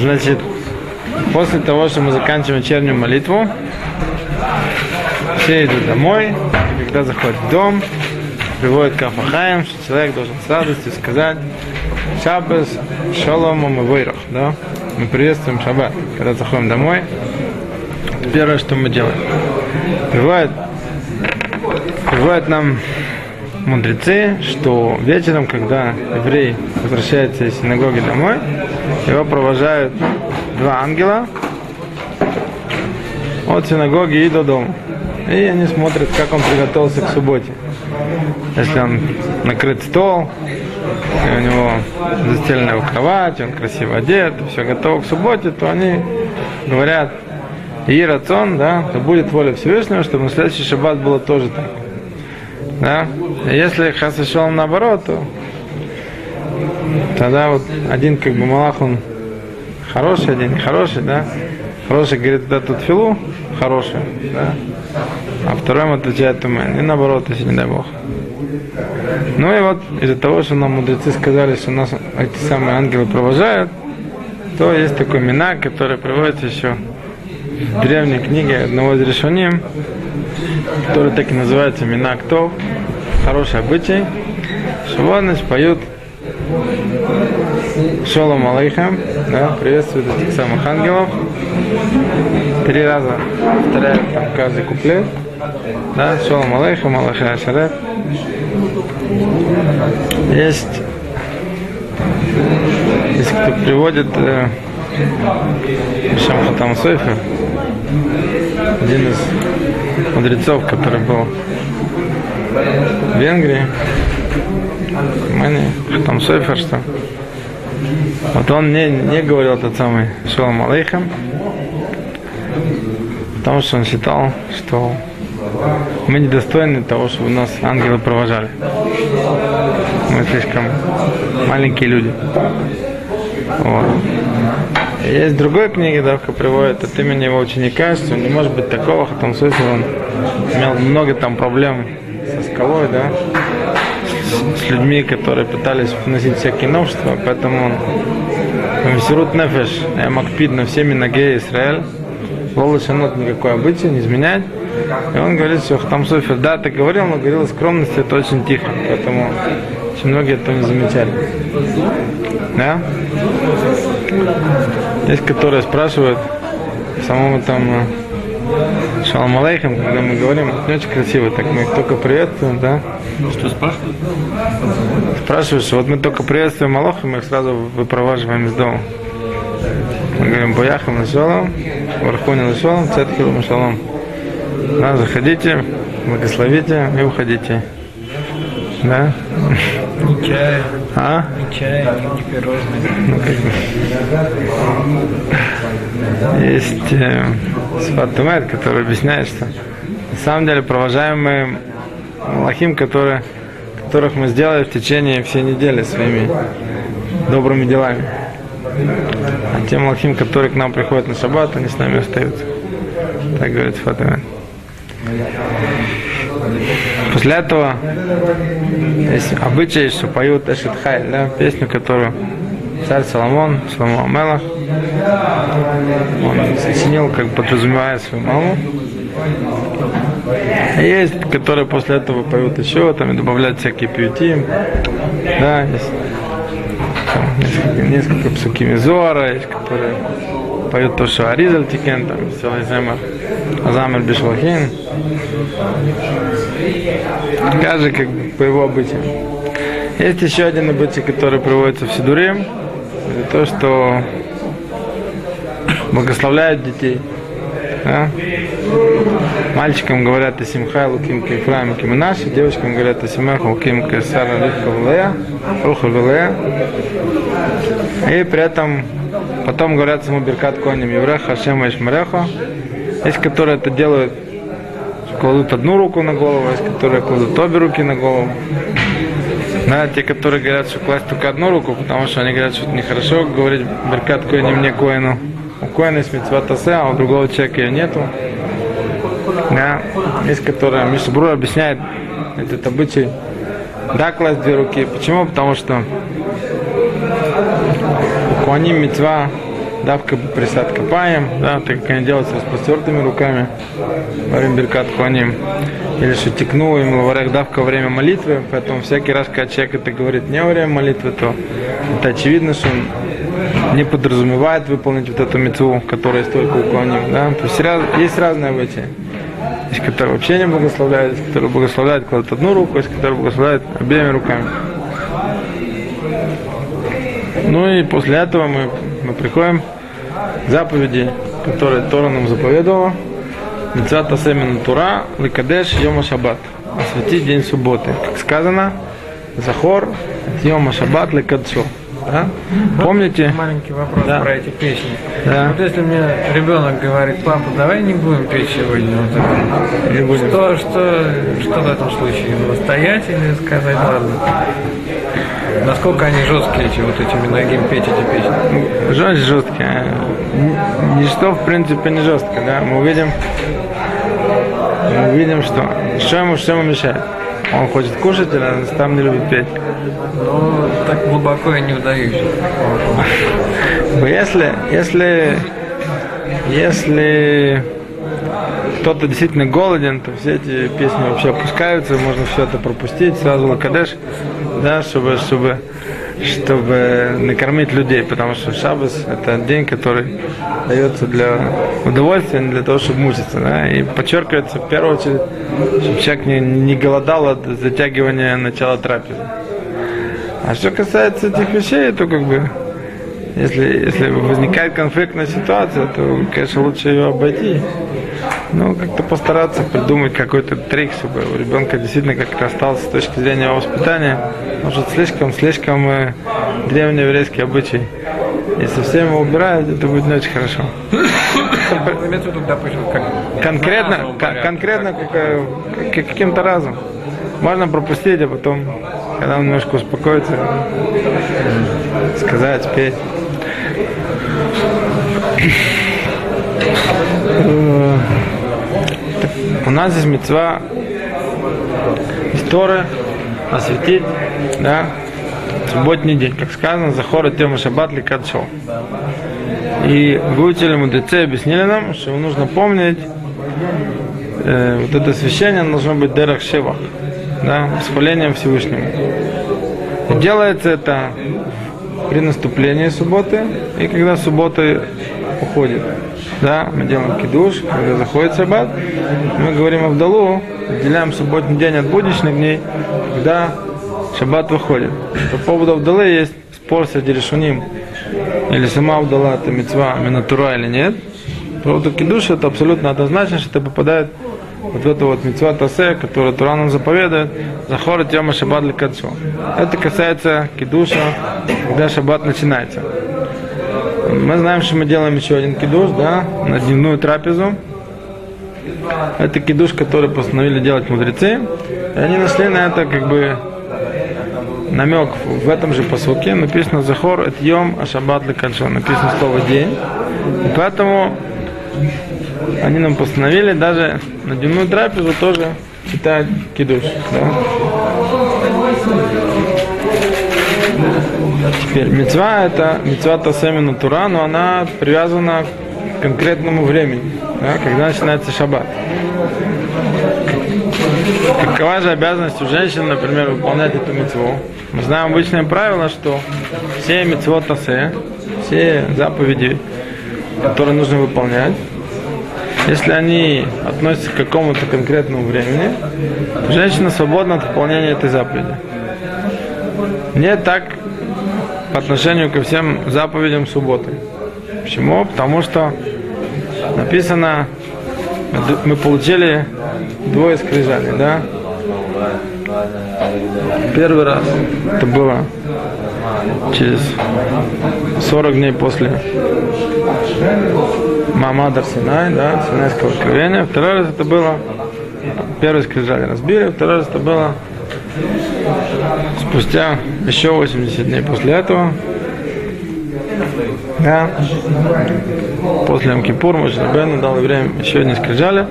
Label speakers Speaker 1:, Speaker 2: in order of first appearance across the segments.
Speaker 1: Значит, после того, что мы заканчиваем вечернюю молитву, все идут домой, и когда заходят в дом, приводит к Афахаем, что человек должен с радостью сказать Шаббас, Шаломом и Вейрах, да? Мы приветствуем Шаббат, когда заходим домой. Первое, что мы делаем. Приводит, приводит нам мудрецы, что вечером, когда еврей возвращается из синагоги домой, его провожают два ангела от синагоги и до дома. И они смотрят, как он приготовился к субботе. Если он накрыт стол, и у него застеленная его кровать, он красиво одет, все готово к субботе, то они говорят, и рацион, да, то будет воля Всевышнего, чтобы на следующий шаббат было тоже так. Да? Если Хас шел наоборот, то тогда вот один как бы Малах, он хороший, один нехороший, да? Хороший говорит, да, тут филу, хороший, да? А второй отвечает тумен. И наоборот, если не дай Бог. Ну и вот из-за того, что нам мудрецы сказали, что нас эти самые ангелы провожают, то есть такой мина, который приводится еще в древней книге одного из решений, который так и называется Минактов, хороший обычай, что вот, значит, поют Шолом Алейхам, да, приветствуют этих самых ангелов. Три раза повторяют там каждый куплет. Да, Шолом Алейхам, Аллаха Ашарет. Есть, есть кто приводит э, Шам Хатам Сойфер, один из мудрецов, который был в Венгрии, Мани, Хатам Сойфер, что вот он не, не говорил тот самый Шалом Алейхам, потому что он считал, что мы недостойны того, чтобы нас ангелы провожали. Мы слишком маленькие люди. Вот. Есть в другой книге, Давка приводит от имени его ученика, что не может быть такого, смысле он имел много там проблем со скалой, да, с людьми, которые пытались вносить всякие новшества, поэтому он Мессирут Нефеш, Макпид на всеми ноге Израиль, Лолошанот никакой обычай, не изменять. И он говорит, что там Софер, да, ты говорил, но говорил скромности, это очень тихо, поэтому очень многие этого не замечали. Да? Есть, которые спрашивают, самому там э, Шалом Алейхам, когда мы говорим, не очень красиво, так мы их только приветствуем, да?
Speaker 2: Что спрашивают?
Speaker 1: Что вот мы только приветствуем Аллаха, мы их сразу выпроваживаем из дома. Мы говорим, Бояхам на шалом, Вархуни на шалом, Цетхилу на шалом. Да, заходите, благословите и уходите. Да?
Speaker 2: Ни чая,
Speaker 1: А?
Speaker 2: ни чая, ни, ни пирожных.
Speaker 1: Ну, как бы. Есть э, Сфат Тумет, который объясняет, что на самом деле провожаем мы Малахим, которые, которых мы сделали в течение всей недели своими добрыми делами. А те Малахим, которые к нам приходят на шаббат, они с нами остаются. Так говорит Тумет. После этого есть обычай, что поют Эшет Хай, да, песню, которую царь Соломон, Соломон Амелах, он сочинил, как подразумевая свою маму. А Есть, которые после этого поют еще, там и добавляют всякие пьюти. Да, есть там, несколько, несколько псуки Зора, есть, которые поют то, что Аризаль תיקן, там, целый זמר, אזמר בשבחין. Каждый как по его обычаям. Есть еще один обычай, который приводится в Сидуре. Это то, что благословляют детей. Да? Мальчикам говорят ישימך אלוקים כאפרים וכמנשה, девочкам говорят ישימך אלוקים כשרה רבקה ולאה, רחל ולאה. И при этом потом говорят ему Беркат Коним, Евреха, Хашема, Ишмареха. Есть, которые это делают, кладут одну руку на голову, есть, которые кладут обе руки на голову. Да, те, которые говорят, что класть только одну руку, потому что они говорят, что это нехорошо говорить Беркат Коиним, не Коину. У Коина есть митцва тасе, а у другого человека ее нету. Да, есть, которые Мишбрур объясняет этот обычай. Да, класть две руки. Почему? Потому что у Куаним митцва давка присад копаем, да, так как они делают с распростертыми руками время Беркат Куаним. Или что текну им лаварях давка во время молитвы, поэтому всякий раз, когда человек это говорит не во время молитвы, то это очевидно, что он не подразумевает выполнить вот эту мецву, которая есть только у Куаним. Да? То есть раз- есть разные обычаи. Есть, которые вообще не благословляют, есть, которые благословляют, кладут одну руку, есть, которые благословляют обеими руками. Ну и после этого мы, мы приходим к заповеди, которые Тора нам заповедовала. Мецвата семена Тура, Ликадеш, Йома Шаббат. Осветить день субботы. Как сказано, Захор, Йома Шаббат, Ликадшо. Да? Помните?
Speaker 2: Маленький вопрос
Speaker 1: Да.
Speaker 2: про эти песни.
Speaker 1: Да.
Speaker 2: Вот если мне ребенок говорит, папа, давай не будем петь сегодня. Вот это.
Speaker 1: Не будем.
Speaker 2: Что, что, что в этом случае? Настоять или сказать ладно? Насколько они жесткие, эти вот эти минагим петь эти песни?
Speaker 1: Жесть жесткая. Н- Ничто, в принципе, не жестко, да. Мы увидим, мы увидим, что что ему, что ему мешает. Он хочет кушать, а там не любит петь.
Speaker 2: Ну, так глубоко я не вдаюсь.
Speaker 1: Но Если, если, если кто-то действительно голоден, то все эти песни вообще опускаются, можно все это пропустить, сразу лакадеш, да, чтобы, чтобы, чтобы накормить людей, потому что шабас это день, который дается для удовольствия, для того, чтобы мучиться, да, и подчеркивается в первую очередь, чтобы человек не, не голодал от затягивания начала трапезы. А что касается этих вещей, то как бы если, если возникает конфликтная ситуация, то, конечно, лучше ее обойти. Ну, как-то постараться придумать какой-то трик, чтобы у ребенка действительно как-то остался с точки зрения его воспитания. Может, слишком, слишком э, древний еврейский обычай. Если все его убирают, это будет не очень хорошо.
Speaker 2: Как
Speaker 1: Конкретно, конкретно как, как- каким-то разом. Можно пропустить, а потом, когда он немножко успокоится, сказать, спеть. У нас здесь мецва история осветить, да, субботний день, как сказано, захора тема шаббат ликадшо. И выучили мудрецы объяснили нам, что нужно помнить, э, вот это освящение должно быть дерах шевах, да, восхвалением Всевышнему. И делается это при наступлении субботы и когда уходит. Да, мы делаем кидуш, когда заходит шаббат, мы говорим Авдалу, отделяем субботний день от будничных дней, когда шаббат выходит. По поводу Авдалы есть спор среди решуним, или сама Авдала это мецва минатура или нет. По поводу кидуша это абсолютно однозначно, что это попадает вот в эту вот мецва тасе, которую Тура нам заповедует, захора тема шаббат кадшо. Это касается кидуша, когда шаббат начинается. Мы знаем, что мы делаем еще один кидуш, да, на дневную трапезу. Это кидуш, который постановили делать мудрецы. И они нашли на это как бы намек в этом же посылке написано Захор это Йом Ашабат Леканшо. Написано слово день. Поэтому они нам постановили даже на дневную трапезу тоже читать кидуш. Да? Теперь мецва это мецва Тасемина Тура, но она привязана к конкретному времени, да, когда начинается шаббат. Какова же обязанность у женщин, например, выполнять эту мецву? Мы знаем обычное правило, что все мецвот тасе, все заповеди, которые нужно выполнять, если они относятся к какому-то конкретному времени, женщина свободна от выполнения этой заповеди. Не так по отношению ко всем заповедям субботы. Почему? Потому что написано, мы получили двое скрижалей, да? Первый раз это было через 40 дней после Мамадар Синай, да, Синайского откровения. Второй раз это было, первый скрижали разбили, второй раз это было спустя еще 80 дней после этого. Да. После Амкипур Мошербену дал время еще одни скрижали.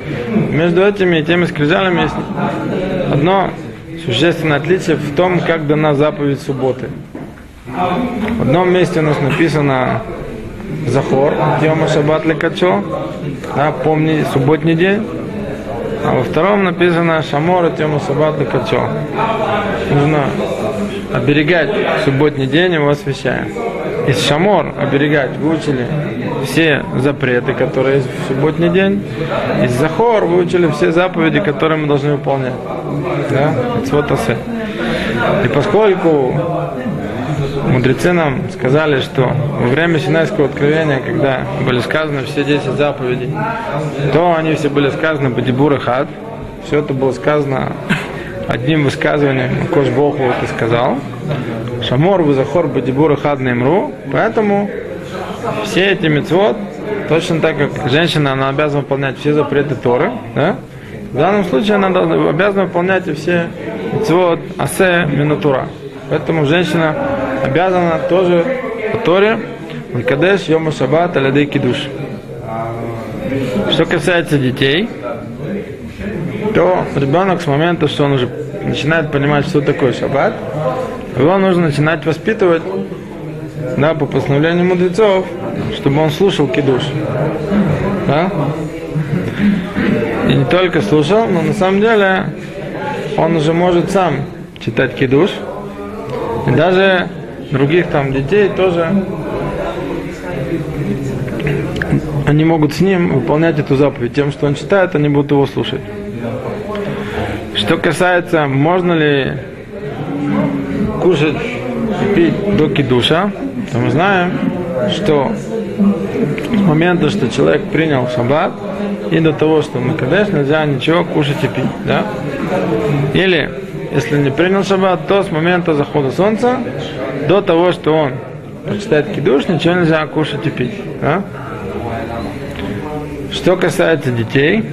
Speaker 1: Между этими и теми скрижалями есть одно существенное отличие в том, как дана заповедь субботы. В одном месте у нас написано Захор, Йома Шаббат Лекачо, да, помни субботний день. А во втором написано Шамор Тема Саббат Лекачо. Нужно оберегать субботний день, его освящаем. Из Шамор оберегать выучили все запреты, которые есть в субботний день. Из Захор выучили все заповеди, которые мы должны выполнять. Да? И поскольку мудрецы нам сказали, что во время Синайского откровения, когда были сказаны все 10 заповедей, то они все были сказаны по Дибур и Хад. Все это было сказано одним высказыванием, Кош вот и сказал. Шамор Захор Бадибур и Хад Неймру. Поэтому все эти мецвод, точно так как женщина, она обязана выполнять все запреты Торы, да? в данном случае она обязана выполнять и все мецвод Асе Минатура. Поэтому женщина обязана тоже по Торе Кадеш Йома Шаббат Алядей Кидуш. Что касается детей, то ребенок с момента, что он уже начинает понимать, что такое шаббат, его нужно начинать воспитывать да, по постановлению мудрецов, чтобы он слушал кидуш. Да? И не только слушал, но на самом деле он уже может сам читать кидуш. И даже других там детей тоже они могут с ним выполнять эту заповедь. Тем, что он читает, они будут его слушать. Что касается, можно ли кушать и пить до кидуша, то мы знаем, что с момента, что человек принял шаббат, и до того, что мы кадеш, нельзя ничего кушать и пить. Да? Или, если не принял шаббат, то с момента захода солнца до того, что он прочитает кидуш, ничего нельзя кушать и пить. Да? Что касается детей,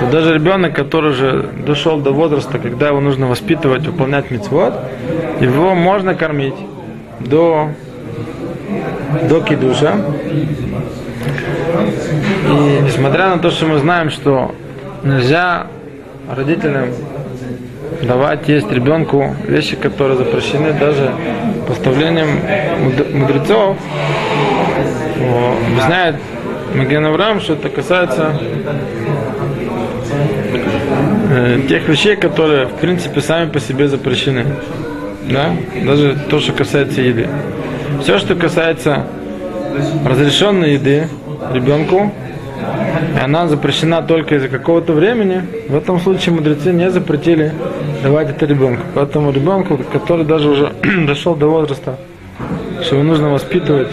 Speaker 1: то даже ребенок, который уже дошел до возраста, когда его нужно воспитывать, выполнять мецвод, его можно кормить до, до кидуша. И несмотря на то, что мы знаем, что нельзя родителям давать есть ребенку вещи, которые запрещены даже поставлением мудрецов, объясняет Маген Авраам, что это касается э, тех вещей, которые, в принципе, сами по себе запрещены. Да? Даже то, что касается еды. Все, что касается разрешенной еды ребенку, она запрещена только из-за какого-то времени, в этом случае мудрецы не запретили давать это ребенку. Поэтому ребенку, который даже уже дошел до возраста, что его нужно воспитывать,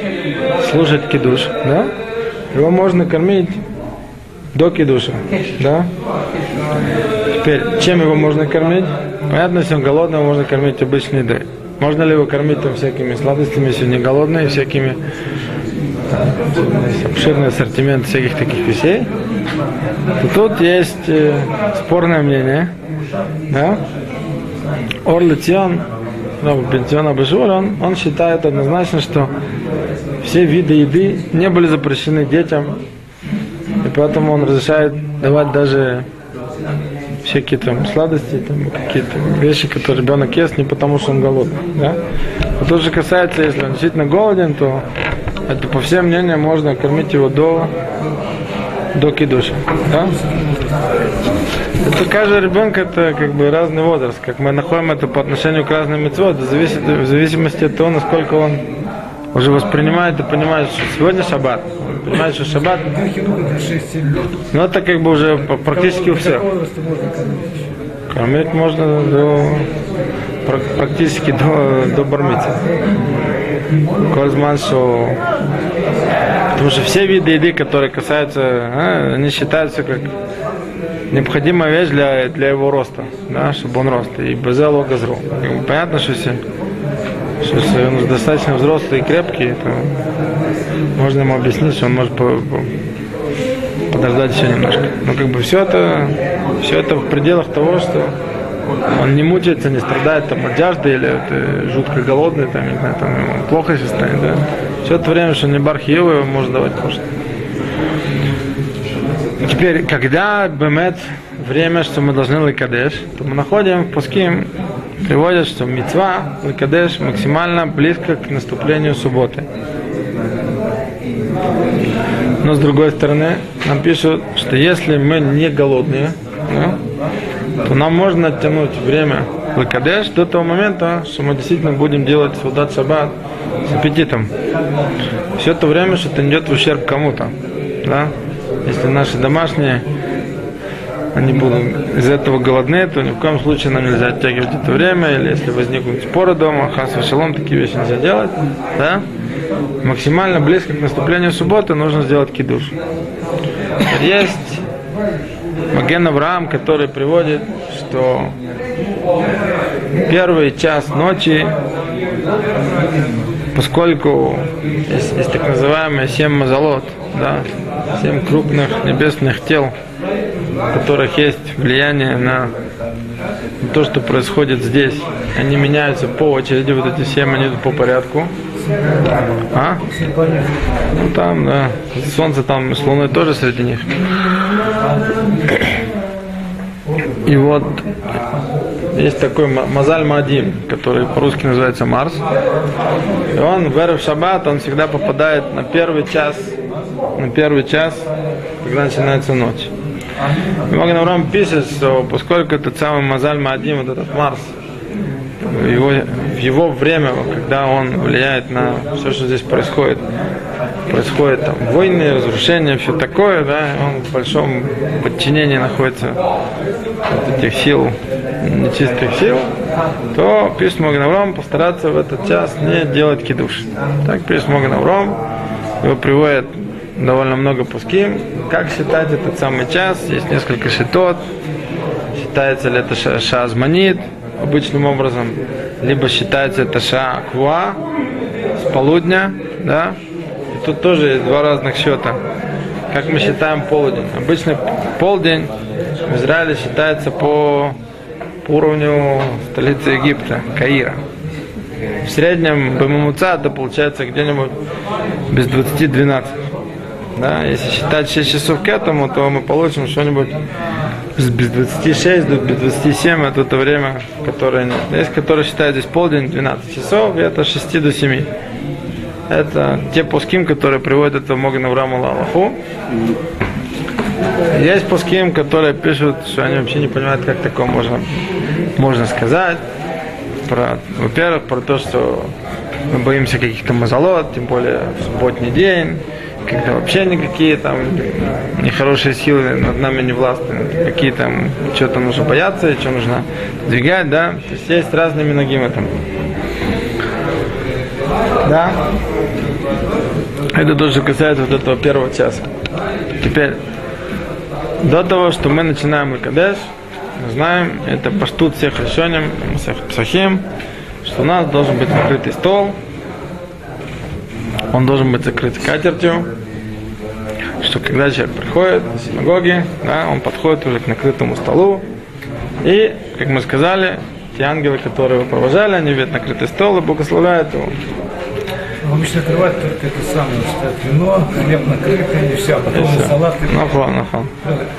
Speaker 1: слушать кидуш, да? его можно кормить до кидуша, да? Теперь, чем его можно кормить? Понятно, если он голодный, его можно кормить обычной едой. Можно ли его кормить там всякими сладостями, если не голодный, всякими обширный ассортимент всяких таких вещей, то тут есть э, спорное мнение. Да? Орли Цион, ну, Бенцион Абашур, он, он считает однозначно, что все виды еды не были запрещены детям, и поэтому он разрешает давать даже всякие там сладости, там, какие-то вещи, которые ребенок ест не потому, что он голодный. Да? А то же касается, если он действительно голоден, то это по всем мнениям можно кормить его до, до кидуша. Да? Это каждый ребенок это как бы разный возраст. Как мы находим это по отношению к разным мецводам, зависит, в зависимости от того, насколько он уже воспринимает и понимает, что сегодня шаббат. Понимает, что шаббат. Ну это как бы уже практически у всех. Кормить можно до практически до, до бармицы. Кользман, что потому что все виды еды, которые касаются, а, они считаются как необходимая вещь для, для его роста, да, чтобы он рос. И безело газру. Понятно, что если что если он достаточно взрослый и крепкий, то можно ему объяснить, что он может по, по, подождать еще немножко. Но как бы все это, все это в пределах того, что он не мучается, не страдает там от жажды или это жутко голодный, там, не знаю, там ему плохо если станет, да. Все это время, что не бархиева его может давать кушать. Теперь, когда бемет время, что мы должны лыкадеш, то мы находим Пуским приводят, что мецва лыкадеш максимально близко к наступлению субботы. Но с другой стороны, нам пишут, что если мы не голодные, да, то нам можно оттянуть время Лакадеш до того момента, что мы действительно будем делать солдат шаббат с аппетитом. Все это время, что это идет в ущерб кому-то. Да? Если наши домашние они будут из этого голодны, то ни в коем случае нам нельзя оттягивать это время, или если возникнут споры дома, хас шалом, такие вещи нельзя делать, да? Максимально близко к наступлению субботы нужно сделать кидуш. Есть Маген Авраам, который приводит, что первый час ночи, поскольку есть, есть так называемые семь мазолот, да, семь крупных небесных тел, у которых есть влияние на то, что происходит здесь. Они меняются по очереди, вот эти семь, они идут по порядку. А? Ну там, да. Солнце там с Луной тоже среди них. И вот есть такой Мазаль Мадим, который по-русски называется Марс. И он в Эрев Шаббат, он всегда попадает на первый час, на первый час, когда начинается ночь. Авраам пишет, что поскольку этот самый Мазаль Мадим, вот этот Марс, его, в его время, когда он влияет на все, что здесь происходит, происходит там войны, разрушения, все такое, да, он в большом подчинении находится от этих сил, нечистых сил, то пишет Маганавром постараться в этот час не делать кидуш. Так пишет Маганавром, его приводят довольно много пуским. Как считать этот самый час? Есть несколько шитот. Считается ли это шазманит обычным образом, либо считается это ша ква с полудня, да? И тут тоже есть два разных счета. Как мы считаем полдень? Обычно полдень в Израиле считается по, по уровню столицы Египта, Каира. В среднем БММЦ это получается где-нибудь без 20-12. Да, если считать 6 часов к этому, то мы получим что-нибудь без 26 до без 27 это то время, которое нет. Есть, которые считают здесь полдень, 12 часов, и это 6 до 7. Это те пуским, которые приводят в Моган Аврааму Лалаху. Есть пуским, которые пишут, что они вообще не понимают, как такое можно, можно сказать. Про, во-первых, про то, что мы боимся каких-то мазолот, тем более в субботний день когда вообще никакие там нехорошие силы над нами не властны, какие там, что-то нужно бояться, и что нужно двигать, да, то есть есть разные миногимы там. Да. Это тоже касается вот этого первого часа. Теперь, до того, что мы начинаем Кадеш, мы знаем, это паштут всех решением, всех псахим, что у нас должен быть накрытый стол, он должен быть закрыт скатертью, что когда человек приходит в синагоге, да, он подходит уже к накрытому столу, и, как мы сказали, те ангелы, которые его провожали, они видят накрытый стол и благословляют его.
Speaker 3: Обычно открывать только это самое, что вино, хлеб накрытый, и все, а потом и салат. И...
Speaker 1: Нахон, нахон.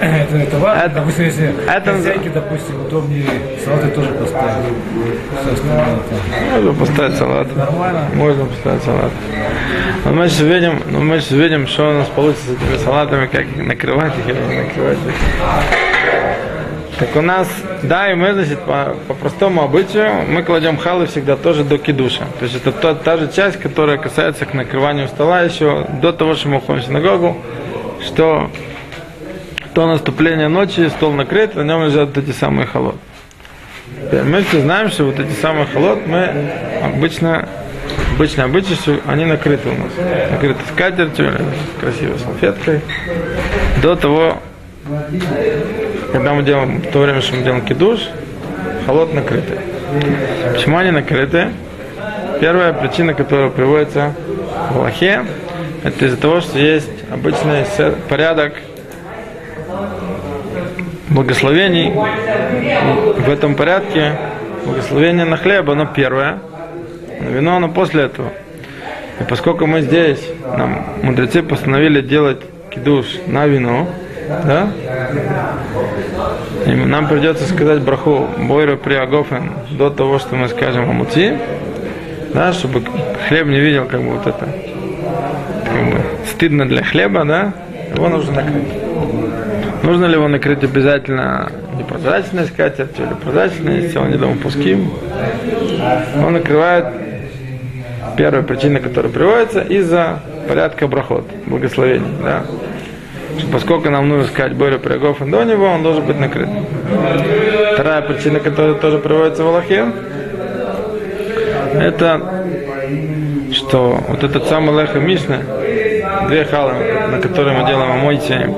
Speaker 3: Это, это важно,
Speaker 1: Это-
Speaker 3: допустим, если
Speaker 1: это-
Speaker 3: хозяйки, допустим, удобнее салаты тоже поставить.
Speaker 1: Можно поставить салат.
Speaker 3: Нормально.
Speaker 1: Можно поставить салат. Но мы сейчас видим, но мы сейчас видим, что у нас получится с этими салатами, как их накрывать их или не накрывать их. Так у нас, да, и мы, значит, по, по простому обычаю, мы кладем халы всегда тоже до кидуша. То есть это та, та же часть, которая касается к накрыванию стола еще до того, что мы уходим в синагогу, что до наступления ночи стол накрыт, на нем лежат вот эти самые холод. Мы все знаем, что вот эти самые холод мы обычно обычно обычай, что они накрыты у нас. Накрыты скатертью, красивой салфеткой. До того, когда мы делаем, в то время, что мы делаем кидуш, холод накрытый. Почему они накрыты? Первая причина, которая приводится в Аллахе, это из-за того, что есть обычный порядок благословений. В этом порядке благословение на хлеб, оно первое, на вино оно после этого. И поскольку мы здесь, нам мудрецы постановили делать кидуш на вино, да, и нам придется сказать браху Бойра Приагофен до того, что мы скажем Амути, да, чтобы хлеб не видел как бы вот это как бы, стыдно для хлеба, да, его нужно накрыть. Нужно ли его накрыть обязательно непрозрачной скатертью или прозрачной, если он не дома пуским? Он накрывает первая причина, которая приводится, из-за порядка брахот, благословений. Да? Поскольку нам нужно сказать Боря Прягов и до него, он должен быть накрыт. Вторая причина, которая тоже приводится в Аллахе, это что вот этот самый Леха Мишна, две халы, на которые мы делаем омойте,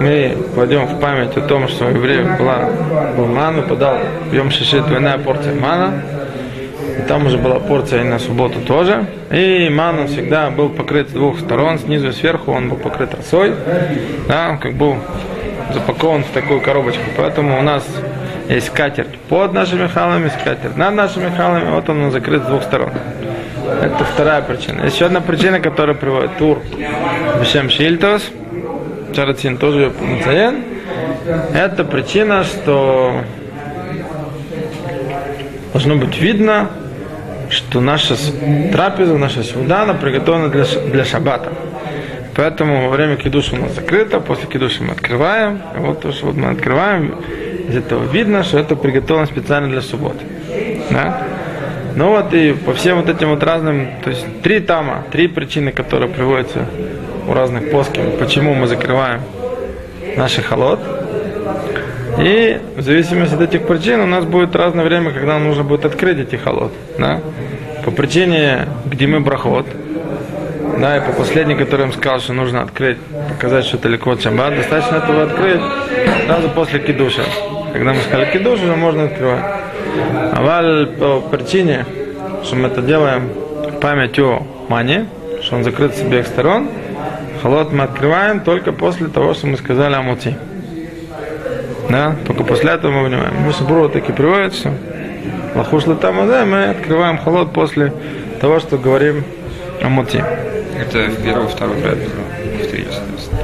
Speaker 1: мы кладем в память о том, что у евреев была, был ман, подал в Йом Шиши двойная порция мана, и там уже была порция на субботу тоже. И ман всегда был покрыт с двух сторон, снизу и сверху он был покрыт росой, да, как был запакован в такую коробочку. Поэтому у нас есть скатерть под нашими халами, скатерть над нашими халами, вот он закрыт с двух сторон. Это вторая причина. Еще одна причина, которая приводит тур Бешем Шильтос, Чарацин тоже ее. Это причина, что должно быть видно, что наша трапеза, наша она приготовлена для, для шаббата. Поэтому во время кидуша у нас закрыто, после кидуша мы открываем. И вот то, что вот мы открываем, из этого видно, что это приготовлено специально для субботы. Да? Ну вот и по всем вот этим вот разным, то есть три тама, три причины, которые приводятся у разных плоских, почему мы закрываем наши холод. И в зависимости от этих причин у нас будет разное время, когда нам нужно будет открыть эти холод. Да? По причине, где мы брахот, да, и по последней, им сказал, что нужно открыть, показать, что это ликвот шаббат, достаточно этого открыть сразу после кидуша. Когда мы сказали кидуш, уже можно открывать. А валь по причине, что мы это делаем память о мане, что он закрыт с обеих сторон, холод мы открываем только после того, что мы сказали амути. Да, только после этого мы понимаем. Мы Мишабура таки приводит, что лахуш там, да, мы открываем холод после того, что говорим амути.
Speaker 4: Это в первую, вторую трапезу, в третью, соответственно.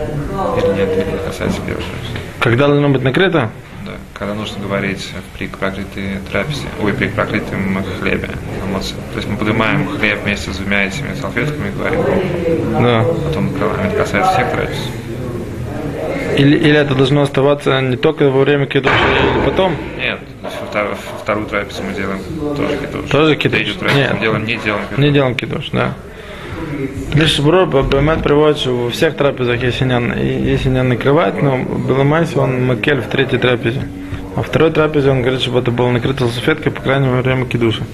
Speaker 4: Или нет, или касается первой трапезы.
Speaker 1: Когда должно быть накрыто?
Speaker 4: Да, когда нужно говорить при проклятой трапезе, ой, при проклятом хлебе, эмоции. То есть мы поднимаем хлеб вместе с двумя этими салфетками и говорим.
Speaker 1: Да.
Speaker 4: Потом накрываем. Это касается всех трапез.
Speaker 1: Или, или это должно оставаться не только во время кидуша, или потом?
Speaker 4: Нет, вторую, вторую трапезу мы делаем тоже кидуш.
Speaker 1: Тоже кидуш?
Speaker 4: Третью трапезу
Speaker 1: Нет.
Speaker 4: мы делаем, не делаем кидуш.
Speaker 1: Не делаем кидуш, да. Лишь Бро Бемет приводит, что во всех трапезах если не, если не накрывать, но Беломайси он макель в третьей трапезе. А второй трапезе он говорит, чтобы это было накрыто салфеткой, по крайней мере, время кидуша.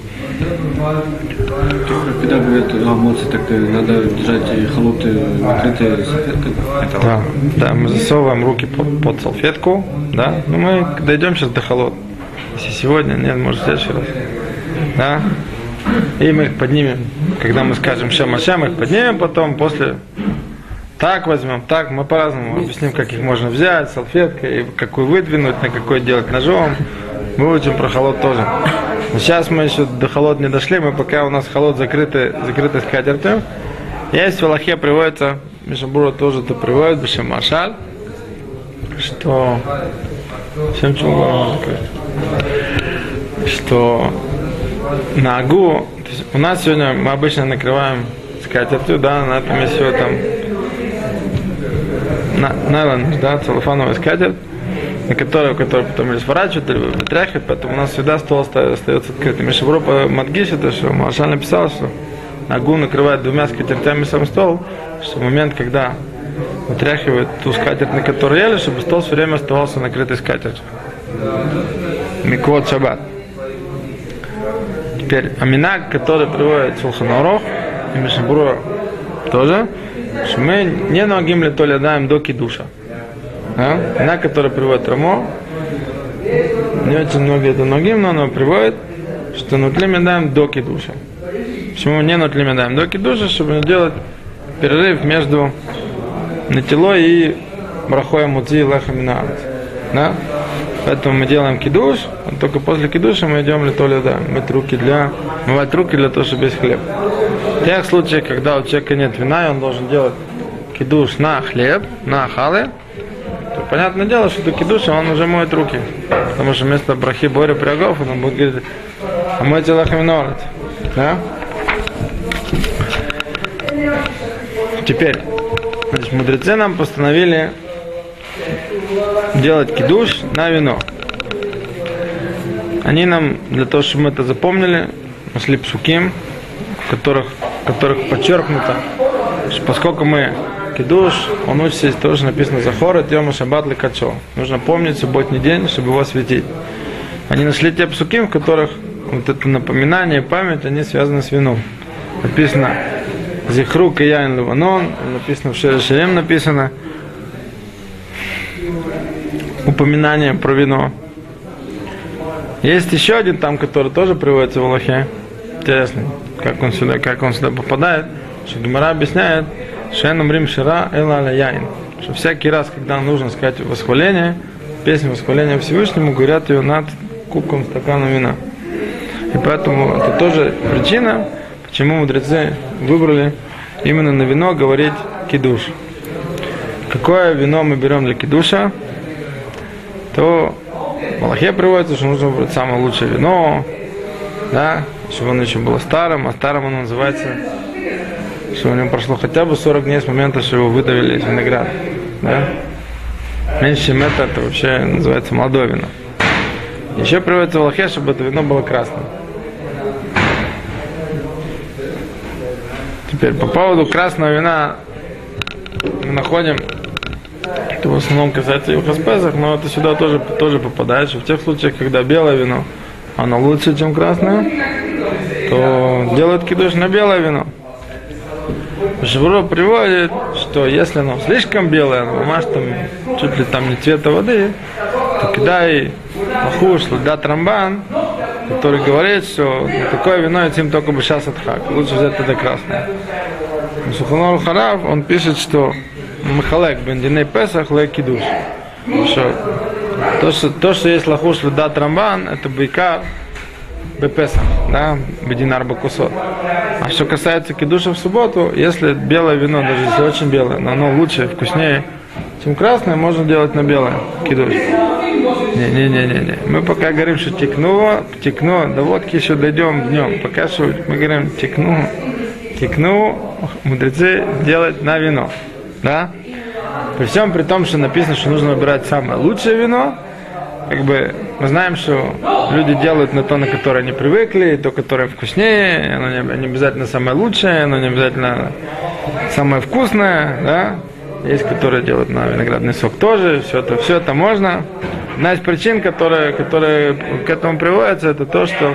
Speaker 5: Когда говорят о эмоции, так э, надо держать и холоты накрытые салфеткой.
Speaker 1: Да, да, мы засовываем руки под, под салфетку, да, но мы дойдем сейчас до холод. Если сегодня, нет, может в следующий раз. Да, и мы их поднимем, когда мы скажем шема, мы их поднимем потом, после так возьмем, так, мы по-разному объясним, как их можно взять, салфеткой, какую выдвинуть, на какой делать ножом. Мы учим про холод тоже. Сейчас мы еще до холод не дошли, мы пока у нас холод закрытый, закрытый скатертью. Есть в Аллахе приводится, Мишабура тоже это приводит, Бешем Машаль, что... Всем можно закрыть? Что на Агу, у нас сегодня мы обычно накрываем скатертью, да, на этом все там на, найлон, да, целлофановая скатерть, на которую, которую потом или сворачивают, или вытряхивают, поэтому у нас всегда стол оста- остается открытым. Мишабура по Мадгиш, это что Машаль написал, что Агу накрывает двумя скатертями сам стол, что в момент, когда вытряхивают ту скатерть, на которой ели, чтобы стол все время оставался накрытый скатертью. Миквот Шаббат. Теперь Аминак, который приводит Сулханарох и Мишабура тоже, что мы не ногим ли то ли даем до кидуша. Да? Аминак, который приводит Рамо, не очень много это ногим, но оно приводит, что нутли мы даем до кидуша. Почему не нутли мы даем до чтобы не делать перерыв между натилой и брахой муци и лехами на арец. Да? Поэтому мы делаем кидуш, а только после кидуша мы идем ли то ли да, мыть руки для, мывать руки для того, чтобы есть хлеб. В тех случаях, когда у человека нет вина, он должен делать кидуш на хлеб, на халы, понятное дело, что кидуша он уже моет руки. Потому что вместо брахи Боря Прягов он будет говорить, а на арец. Да? Теперь, значит, мудрецы нам постановили делать кидуш на вино. Они нам, для того, чтобы мы это запомнили, нашли псуким, в которых, в которых подчеркнуто, что поскольку мы кидуш, он учится что написано Захора, Тема Шаббат Лекачо. Нужно помнить субботний день, чтобы его светить. Они нашли те псуким, в которых вот это напоминание, память, они связаны с вином. Написано Зихру Кияин Ливанон, написано в Шерешерем написано упоминание про вино. Есть еще один там, который тоже приводится в Аллахе. Интересно, как он сюда, как он сюда попадает. Что Гимара объясняет, Шеном Рим Шира Эла Яин. Что всякий раз, когда нужно сказать восхваление, песню восхваления Всевышнему, говорят ее над кубком стакана вина. И поэтому это тоже причина, почему мудрецы выбрали именно на вино говорить кидуш. Какое вино мы берем для кидуша, то в Аллахе приводится, что нужно выбрать самое лучшее вино, да, чтобы оно еще было старым, а старым оно называется, что у него прошло хотя бы 40 дней с момента, что его выдавили из винограда. Да? Меньше, чем это, это вообще называется молодое вино. Еще приводится в Аллахе, чтобы это вино было красным. Теперь по поводу красного вина мы находим, это в основном касается Юхаспесах, но это сюда тоже, тоже попадает, что в тех случаях, когда белое вино, оно лучше, чем красное, то делают кидуш на белое вино. Шевро приводит, что если оно слишком белое, оно там чуть ли там не цвета воды, то кидай ахуш, да трамбан, который говорит, что такое вино этим только бы сейчас отхак. Лучше взять тогда красное. Суханор Харав, он пишет, что Махалек Бендиней Песах Ле Кидуш. Что то, что, то, что есть лахуш да трамбан, это байкар Бепесах, да, Бединар Бакусот. А что касается кидуша в субботу, если белое вино, даже если очень белое, но оно лучше, вкуснее, чем красное, можно делать на белое кидуш. Не-не-не-не. Мы пока говорим, что текнуло, текнуло, до водки еще дойдем днем. Пока что мы говорим текну, текну, мудрецы делать на вино. Да? При всем при том, что написано, что нужно выбирать самое лучшее вино, как бы мы знаем, что люди делают на то, на которое они привыкли, то, которое вкуснее, оно не, не обязательно самое лучшее, оно не обязательно самое вкусное, да. Есть, которые делают на виноградный сок тоже, все это, все это можно. Одна из причин, которая, которая к этому приводится, это то, что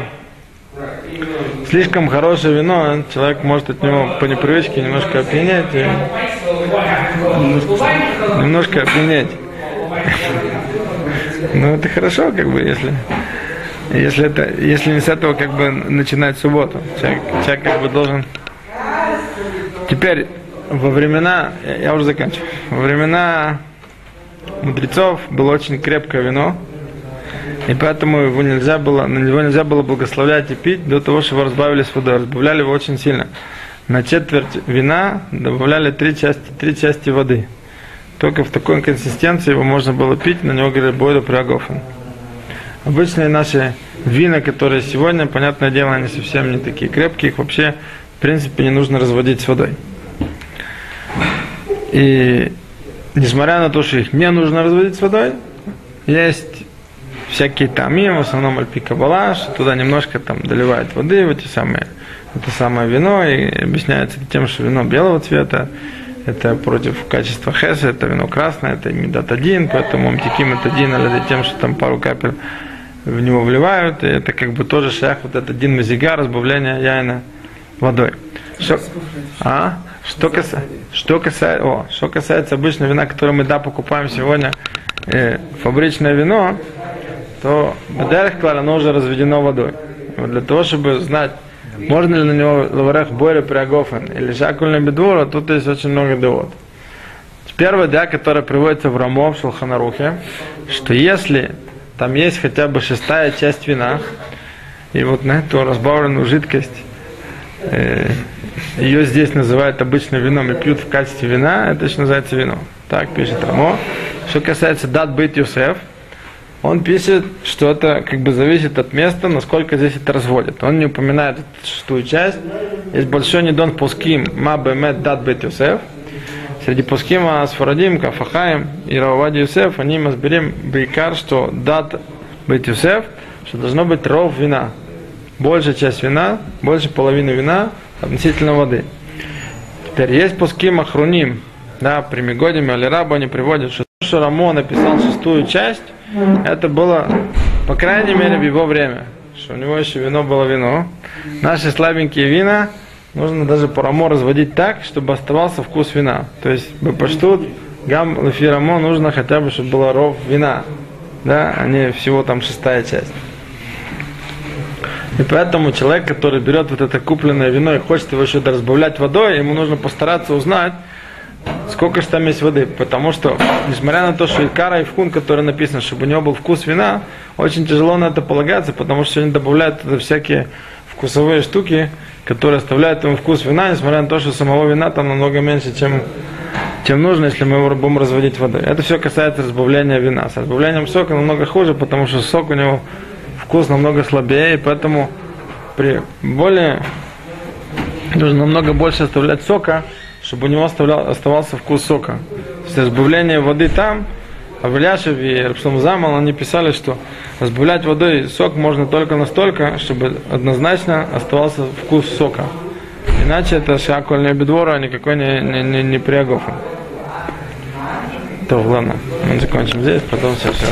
Speaker 1: слишком хорошее вино, человек может от него по непривычке немножко опьянеть и немножко опьянеть. Ну, это хорошо, как бы, если, если, это, если не с этого, как бы, начинать субботу. Человек, человек как бы должен... Теперь, во времена, я, уже заканчиваю, во времена мудрецов было очень крепкое вино, и поэтому его нельзя было, на него нельзя было благословлять и пить до того, что его разбавили с водой. Разбавляли его очень сильно. На четверть вина добавляли три части, три части воды. Только в такой консистенции его можно было пить, на него говорили бойда приагофен. Обычные наши вина, которые сегодня, понятное дело, они совсем не такие крепкие, их вообще, в принципе, не нужно разводить с водой. И несмотря на то, что их не нужно разводить с водой, есть всякие тами, в основном альпика бала, что туда немножко там доливают воды в эти самые, это самое вино, и объясняется тем, что вино белого цвета, это против качества хеса, это вино красное, это медат один, поэтому амтиким это один, или тем, что там пару капель в него вливают, и это как бы тоже шах, вот этот один мазига, разбавление яйна водой. Что, а? Что, каса, что, касается, о, что касается обычного вина, которое мы да покупаем сегодня, э, фабричное вино, то бадарих клар, оно уже разведено водой. Вот для того, чтобы знать, можно ли на него лаварех бойра приагофен или жакульна бедвора, тут есть очень много довод. Первая да, которая приводится в Рамов Шулханарухе, что если там есть хотя бы шестая часть вина, и вот на эту разбавленную жидкость, э, ее здесь называют обычно вином и пьют в качестве вина, это еще называется вино. Так пишет Рамо. Что касается дат бит Юсеф, он пишет, что это как бы зависит от места, насколько здесь это разводят. Он не упоминает шестую часть. Есть большой недон Пуским, ма бемет дат бет Йосеф. среди Пускима, Сфарадим, Кафахаем и Равади Юсеф, они масберим брикар, что дат быть Юсеф, что должно быть ров вина. Большая часть вина, больше половины вина относительно воды. Теперь есть Пуским Ахруним, да, при Мегодиме Алирабу они приводят, что то, что Рамо написал шестую часть, это было, по крайней мере, в его время, что у него еще вино было вино. Наши слабенькие вина нужно даже по Рамо разводить так, чтобы оставался вкус вина. То есть, Бапаштут, Гам, Лафи Рамо нужно хотя бы, чтобы было ров вина, да, а не всего там шестая часть. И поэтому человек, который берет вот это купленное вино и хочет его еще разбавлять водой, ему нужно постараться узнать, сколько же там есть воды. Потому что, несмотря на то, что Икара и Вкун, который написано, чтобы у него был вкус вина, очень тяжело на это полагаться, потому что они добавляют туда всякие вкусовые штуки, которые оставляют ему вкус вина, несмотря на то, что самого вина там намного меньше, чем, чем нужно, если мы его будем разводить водой. Это все касается разбавления вина. С разбавлением сока намного хуже, потому что сок у него вкус намного слабее, и поэтому при более нужно намного больше оставлять сока, чтобы у него оставлял, оставался вкус сока. То есть разбавление воды там, а в Ильяшев и Рапсом Замал они писали, что разбавлять водой сок можно только настолько, чтобы однозначно оставался вкус сока. Иначе это шаколь не бедвора, никакой не, не, не, не приагофа. То ладно, мы закончим здесь, потом все, все,